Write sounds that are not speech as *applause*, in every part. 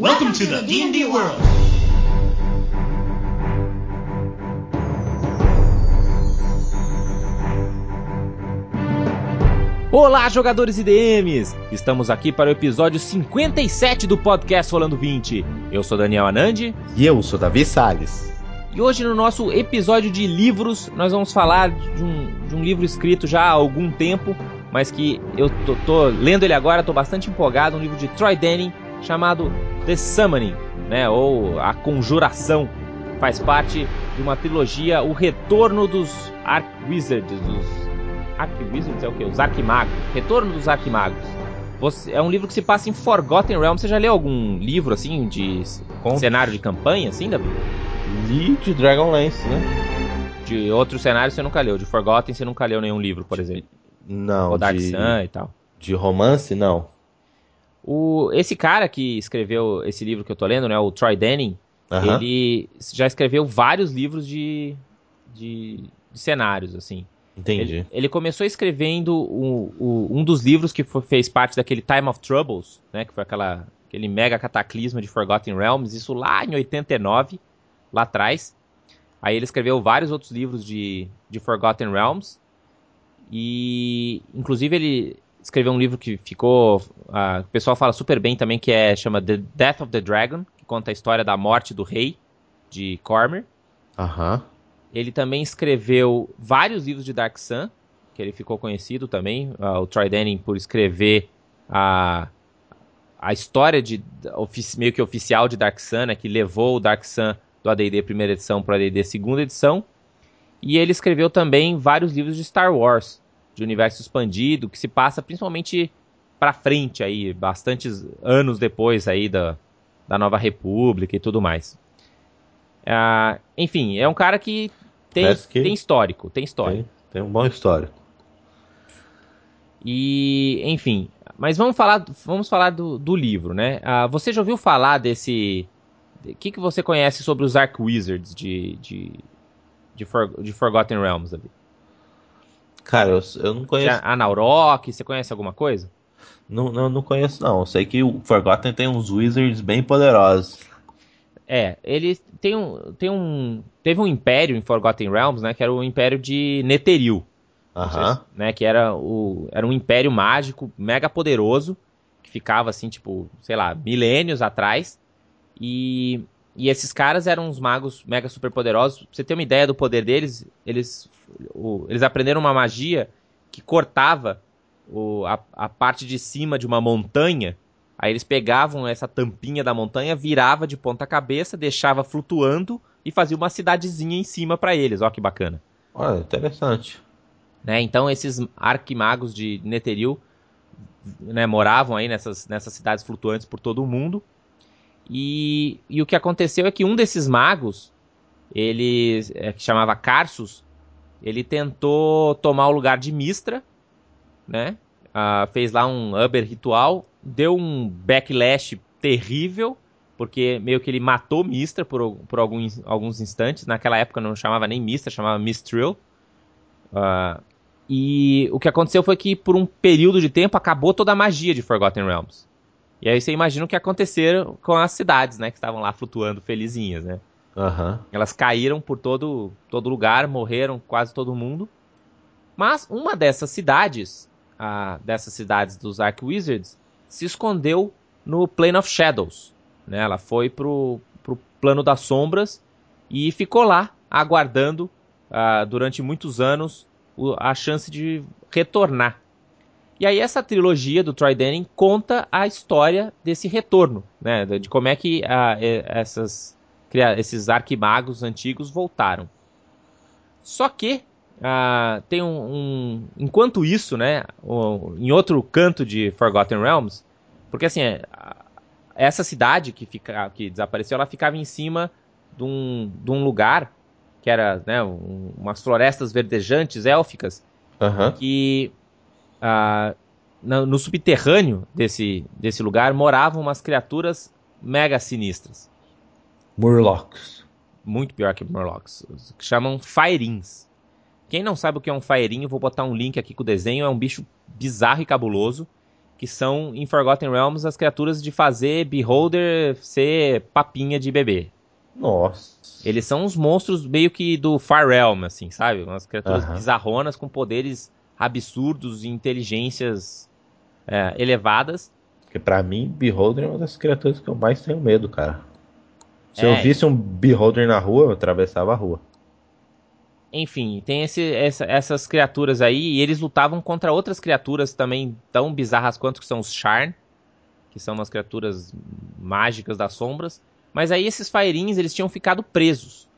Welcome to the D&D world. Olá, jogadores e DMs! Estamos aqui para o episódio 57 do podcast Rolando 20. Eu sou Daniel Anandi E eu sou Davi Salles. e hoje no nosso episódio de livros nós vamos falar de um, de um livro escrito já há algum tempo, mas que eu tô, tô lendo ele agora, tô bastante empolgado, um livro de Troy Denning chamado The Summoning, né, ou A Conjuração. Faz parte de uma trilogia O Retorno dos Arc Wizards, dos Arc Wizards é o quê? Os Arquimagos. Retorno dos Arquimagos. Você, é um livro que se passa em Forgotten Realms. Você já leu algum livro assim de com cenário de campanha, assim, Davi? Li de Dragonlance, né? De outros cenários você nunca leu. De Forgotten você nunca leu nenhum livro, por exemplo. Não, Ou Dark de, Sun e tal. de romance, não. O, esse cara que escreveu esse livro que eu tô lendo, né, o Troy Denning, Aham. ele já escreveu vários livros de, de, de cenários, assim. Entendi. Ele, ele começou escrevendo o- o- um dos livros que fo- fez parte daquele Time of Troubles, né, que foi aquela, aquele mega cataclisma de Forgotten Realms, isso lá em 89, lá atrás. Aí ele escreveu vários outros livros de, de Forgotten Realms. E, inclusive, ele escreveu um livro que ficou. ah, o pessoal fala super bem também, que é chama The Death of the Dragon, que conta a história da morte do rei de Cormyr. Aham. Ele também escreveu vários livros de Dark Sun, que ele ficou conhecido também, ah, o Troy Denning, por escrever a, a história de, meio que oficial de Dark Sun, né, que levou o Dark Sun do AD&D primeira edição para o AD&D segunda edição. E ele escreveu também vários livros de Star Wars, de universo expandido, que se passa principalmente para frente aí, bastantes anos depois aí da, da Nova República e tudo mais. Ah, enfim, é um cara que tem, que- tem histórico, tem história. Tem, tem um bom histórico. E, enfim, mas vamos falar, vamos falar do, do livro, né? Ah, você já ouviu falar desse. O que, que você conhece sobre os Arc Wizards de, de, de, For- de Forgotten Realms, Davi? Cara, eu, eu não conheço. A Naurok, você conhece alguma coisa? Não, não, não conheço, não. Eu sei que o Forgotten tem uns Wizards bem poderosos. É, ele tem um, tem um. Teve um império em Forgotten Realms, né? Que era o império de Netheril. Aham. né, que era, o, era um império mágico mega poderoso, que ficava assim, tipo, sei lá, milênios atrás. E, e esses caras eram uns magos mega super poderosos. Pra você ter uma ideia do poder deles, eles, o- eles aprenderam uma magia que cortava o, a, a parte de cima de uma montanha. Aí eles pegavam essa tampinha da montanha, virava de ponta cabeça, deixava flutuando e fazia uma cidadezinha em cima pra eles. Ó que bacana Olha, interessante. né? Então esses arquimagos de Netheril né, moravam aí nessas, nessas cidades flutuantes por todo o mundo. E, e o que aconteceu é que um desses magos, ele é, que chamava Carsus, ele tentou tomar o lugar de Mistra, né? Ah, fez lá um Uber ritual, deu um backlash terrível, porque meio que ele matou Mistra por, por alguns, alguns instantes. Naquela época não chamava nem Mistra, chamava Mistril. Ah, e o que aconteceu foi que, por um período de tempo, acabou toda a magia de Forgotten Realms. E aí você imagina o que aconteceu com as cidades, né? Que estavam lá flutuando felizinhas, né? Aham. Elas caíram por todo, todo lugar, morreram quase todo mundo. Mas uma dessas cidades, a, dessas cidades dos Arc Wizards, se escondeu no Plane of Shadows. Né? Ela foi pro, pro plano das sombras e ficou lá, aguardando ah, durante muitos anos o- a chance de retornar. E aí essa trilogia do Troy Denning conta a história desse retorno, né? De como é que ah, e- essas esses arquimagos antigos voltaram. Só que ah, tem um, um- enquanto isso, né, o- em outro canto de Forgotten Realms, porque assim, é, a- essa cidade que fica que desapareceu, ela ficava em cima de um, de um lugar que era, né, um- umas florestas verdejantes élficas Aham. que ah, na- no subterrâneo desse, desse lugar moravam umas criaturas mega sinistras Murlocs. muito pior que Murlocs, que chamam Fairins. Quem não sabe o que é um Fairinho, vou botar um link aqui com o desenho, é um bicho bizarro e cabuloso, que são em Forgotten Realms as criaturas de fazer Beholder ser papinha de bebê. Nossa. Eles são uns monstros meio que do Far Realm, assim, sabe? Umas criaturas Aham. bizarronas com poderes absurdos e inteligências é, elevadas. Porque pra mim, Beholder é uma das criaturas que eu mais tenho medo, cara. Se É. eu visse um Beholder na rua, eu atravessava a rua. Enfim, tem esse- essa- essas criaturas aí, e eles lutavam contra outras criaturas também tão bizarras quanto que são os Sharn, que são umas criaturas mágicas das sombras. Mas aí esses Fairins, eles tinham ficado presos,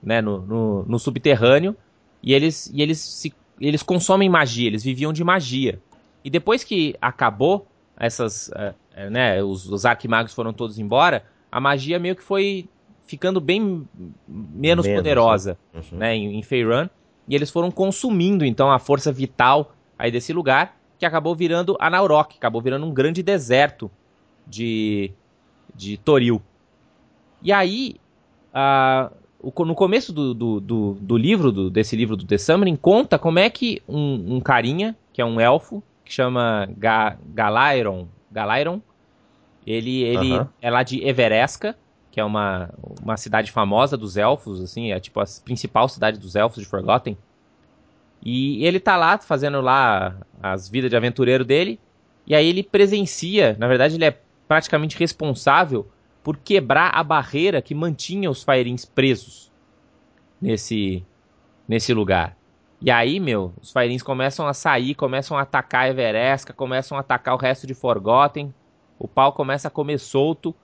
né, no, no, no subterrâneo, e eles, e eles, se, eles consomem magia, eles viviam de magia. E depois que acabou, essas, eh, né, os, os arquimagos foram todos embora, a magia meio que foi ficando bem menos, Menos, poderosa Uhum. né, em, em Faerun, e eles foram consumindo então a força vital aí desse lugar, que acabou virando a Naurok, acabou virando um grande deserto de, de Toril. E aí, o- no começo do, do, do, do livro, do- desse livro do The Summoning, conta como é que um, um carinha, que é um elfo, que chama Ga, Galairon, Galairon, ele, ele Aham. é lá de Everesca, que é uma, uma cidade famosa dos elfos, assim, é tipo a principal cidade dos elfos de Forgotten. E ele tá lá fazendo lá as vidas de aventureiro dele, e aí ele presencia, na verdade ele é praticamente responsável por quebrar a barreira que mantinha os Faerins presos nesse nesse lugar. E aí, meu, os Faerins começam a sair, começam a atacar Everesca, começam a atacar o resto de Forgotten. O pau começa a comer solto.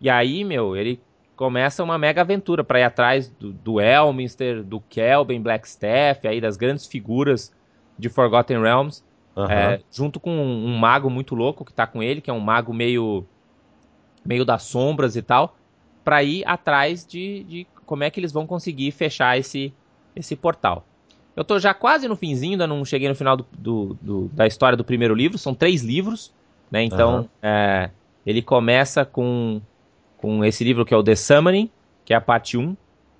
E aí, meu, ele começa uma mega aventura para ir atrás do, do Elminster, do Kelben, Blackstaff, aí das grandes figuras de Forgotten Realms, Aham. é, junto com um, um mago muito louco que tá com ele, que é um mago meio meio das sombras e tal, para ir atrás de, de como é que eles vão conseguir fechar esse esse portal. Eu tô já quase no finzinho, ainda não cheguei no final do, do- do- da história do primeiro livro, são três livros, né? Então, Aham. é, ele começa com, com esse livro que é o The Summoning, que é a parte 1.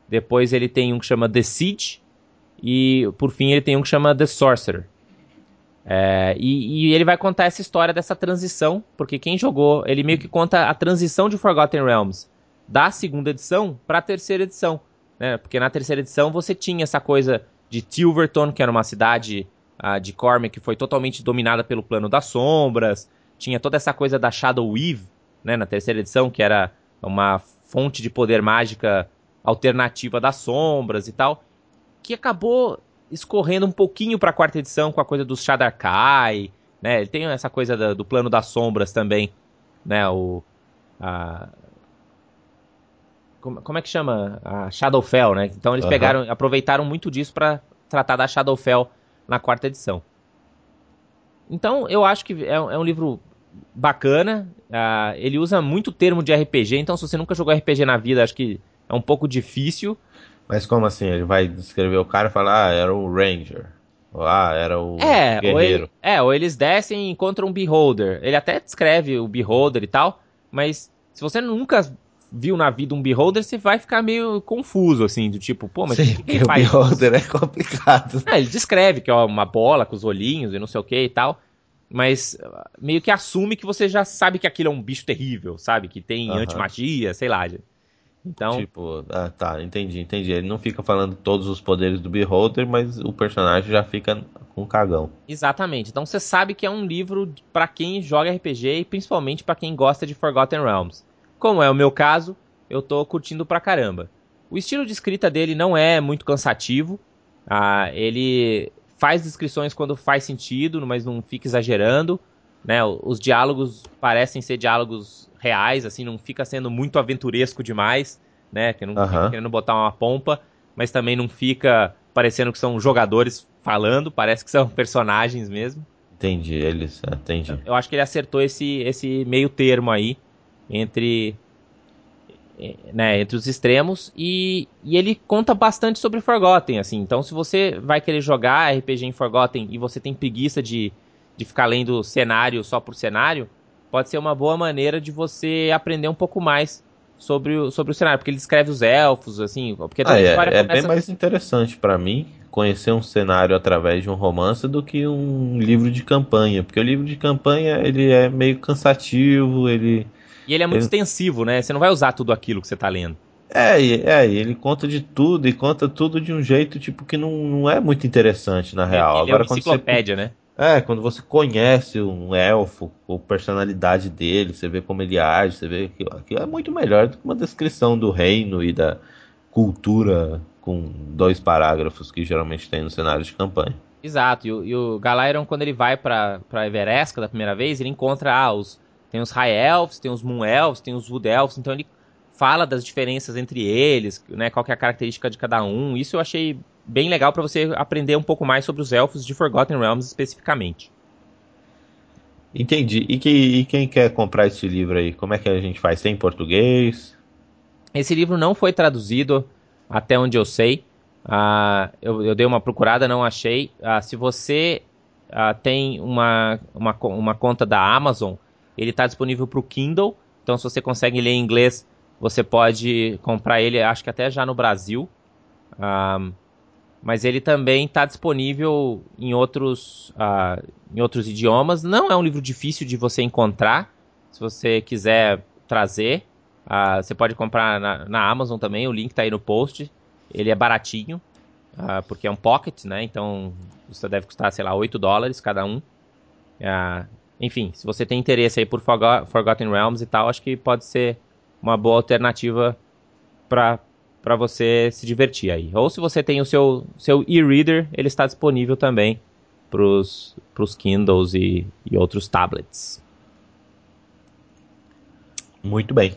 Depois ele tem um que chama The Siege. E por fim ele tem um que chama The Sorcerer. É, e, e ele vai contar essa história dessa transição, porque quem jogou, ele meio que conta a transição de Forgotten Realms da segunda edição para a terceira edição, né? Porque na terceira edição você tinha essa coisa de Tilverton, que era uma cidade ah, de Cormac que foi totalmente dominada pelo plano das sombras, tinha toda essa coisa da Shadow Weave, né, na terceira edição, que era uma fonte de poder mágica alternativa das sombras e tal, que acabou escorrendo um pouquinho para a quarta edição com a coisa dos Shadarkai, né? Ele tem essa coisa da- do plano das sombras também, né? O a- como, como é que chama? A Shadowfell, né? Então eles Aham. pegaram, aproveitaram muito disso para tratar da Shadowfell na quarta edição. Então eu acho que é, um- é um livro bacana. ah, ele usa muito termo de RPG, então se você nunca jogou RPG na vida, acho que é um pouco difícil. Mas como assim? Ele vai descrever o cara e falar, ah, era o Ranger. Ou, ah, era o É, ou, guerreiro. ele- é, ou eles descem e encontram um Beholder. Ele até descreve o Beholder e tal, mas se você nunca viu na vida um Beholder, você vai ficar meio confuso, assim, do tipo, pô, mas Sim, que, que o faz? Beholder é complicado. Ah, ele descreve que é uma bola com os olhinhos e não sei o que e tal, mas ah, meio que assume que você já sabe que aquilo é um bicho terrível, sabe? Que tem Aham. antimagia, sei lá. Então, Tipo, ah, tá, entendi, entendi. Ele não fica falando todos os poderes do Beholder, mas o personagem já fica com cagão. Exatamente. Então você sabe que é um livro pra quem joga RPG e principalmente pra quem gosta de Forgotten Realms. Como é o meu caso, eu tô curtindo pra caramba. O estilo de escrita dele não é muito cansativo. Ah, ele faz descrições quando faz sentido, mas não fica exagerando. Né? Os diálogos parecem ser diálogos reais, assim, não fica sendo muito aventuresco demais, né? Que não fica querendo botar uma pompa, mas também não fica parecendo que são jogadores falando, parece que são *laughs* personagens mesmo. Entendi, eles. ah, Entendi. Eu acho que ele acertou esse, esse meio termo aí entre né, entre os extremos e, e ele conta bastante sobre Forgotten, assim. Então, se você vai querer jogar RPG em Forgotten e você tem preguiça de, de ficar lendo cenário só por cenário, pode ser uma boa maneira de você aprender um pouco mais sobre o, sobre o cenário, porque ele descreve os elfos, assim, porque Ah, é, é bem mais interessante pra mim conhecer um cenário através de um romance do que um livro de campanha, porque o livro de campanha ele é meio cansativo, ele e ele é muito ele... extensivo, né? Você não vai usar tudo aquilo que você está lendo. É, é, ele conta de tudo e conta tudo de um jeito tipo que não, não é muito interessante na real. Ele é Agora, é uma enciclopédia, você, né? É, quando você conhece um elfo, a personalidade dele, você vê como ele age, você vê que aquilo é muito melhor do que uma descrição do reino e da cultura com dois parágrafos que geralmente tem no cenário de campanha. Exato, e o, e o Galairon, quando ele vai pra, pra Everesca da primeira vez, ele encontra ah, os, tem os High Elves, tem os Moon Elves, tem os Wood Elves, então ele fala das diferenças entre eles, né, qual que é a característica de cada um. Isso eu achei bem legal para você aprender um pouco mais sobre os elfos de Forgotten Realms especificamente. Entendi. E, que, e quem quer comprar esse livro aí, como é que a gente faz? Tem em português? Esse livro não foi traduzido até onde eu sei. Uh, eu, eu, dei uma procurada, não achei. Uh, se você uh, tem uma, uma, uma conta da Amazon, ele está disponível para o Kindle. Então, se você consegue ler em inglês, você pode comprar ele, acho que até já no Brasil. Um, mas ele também está disponível em outros, uh, em outros idiomas. Não é um livro difícil de você encontrar. Se você quiser trazer, uh, você pode comprar na, na, Amazon também. O link está aí no post. Ele é baratinho, uh, porque é um pocket, né? Então, isso deve custar, sei lá, 8 dólares cada um. enfim, se você tem interesse aí por Forgotten Realms e tal, acho que pode ser uma boa alternativa para para você se divertir aí. Ou se você tem o seu, seu e-reader, ele está disponível também para os Kindles e, e outros tablets. Muito bem.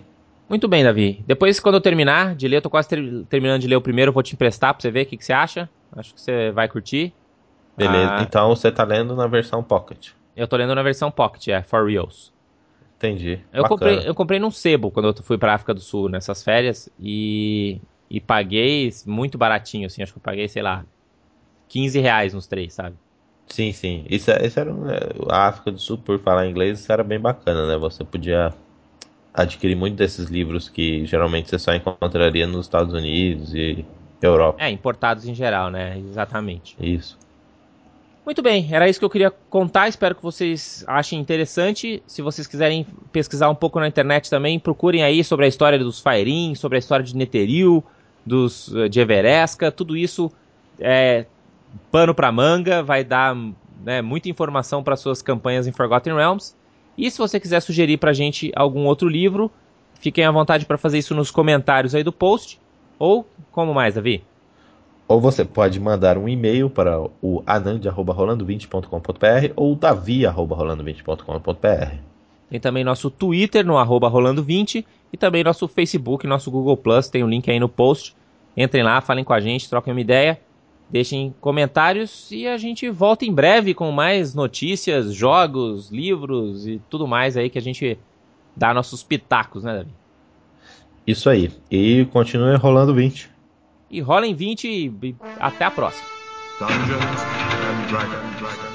Muito bem, Davi. Depois, quando eu terminar de ler, eu tô quase ter, terminando de ler o primeiro, eu vou te emprestar para você ver o que, que, você acha. Acho que você vai curtir. Beleza, ah, então você tá lendo na versão Pocket. Eu tô lendo na versão Pocket, é, for reals. Entendi. Eu comprei, eu comprei num sebo quando eu fui pra África do Sul nessas férias e, e paguei muito baratinho, assim, acho que eu paguei, sei lá, 15 reais nos três, sabe? Sim, sim. Isso, é, isso era. A África do Sul, por falar inglês, isso era bem bacana, né? Você podia adquirir muito desses livros que geralmente você só encontraria nos Estados Unidos e Europa. É, importados em geral, né? Exatamente. Isso. Muito bem, era isso que eu queria contar. Espero que vocês achem interessante. Se vocês quiserem pesquisar um pouco na internet também, procurem aí sobre a história dos Fairim, sobre a história de Netheril, dos eh, de Everesca. Tudo isso é pano para manga, vai dar né, muita informação para suas campanhas em Forgotten Realms. E se você quiser sugerir para a gente algum outro livro, fiquem à vontade para fazer isso nos comentários aí do post. Ou como mais, Davi? Ou você pode mandar um e-mail para o anand.rolando20.com.br ou davi.rolando20.com.br. Tem também nosso Twitter no arroba rolando20 e também nosso Facebook, nosso Google Plus, tem o um link aí no post. Entrem lá, falem com a gente, troquem uma ideia, deixem comentários e a gente volta em breve com mais notícias, jogos, livros e tudo mais aí que a gente dá nossos pitacos, né, Davi? Isso aí. E continue rolando 20 e rolem 20 e até a próxima. Dungeons and Dragons.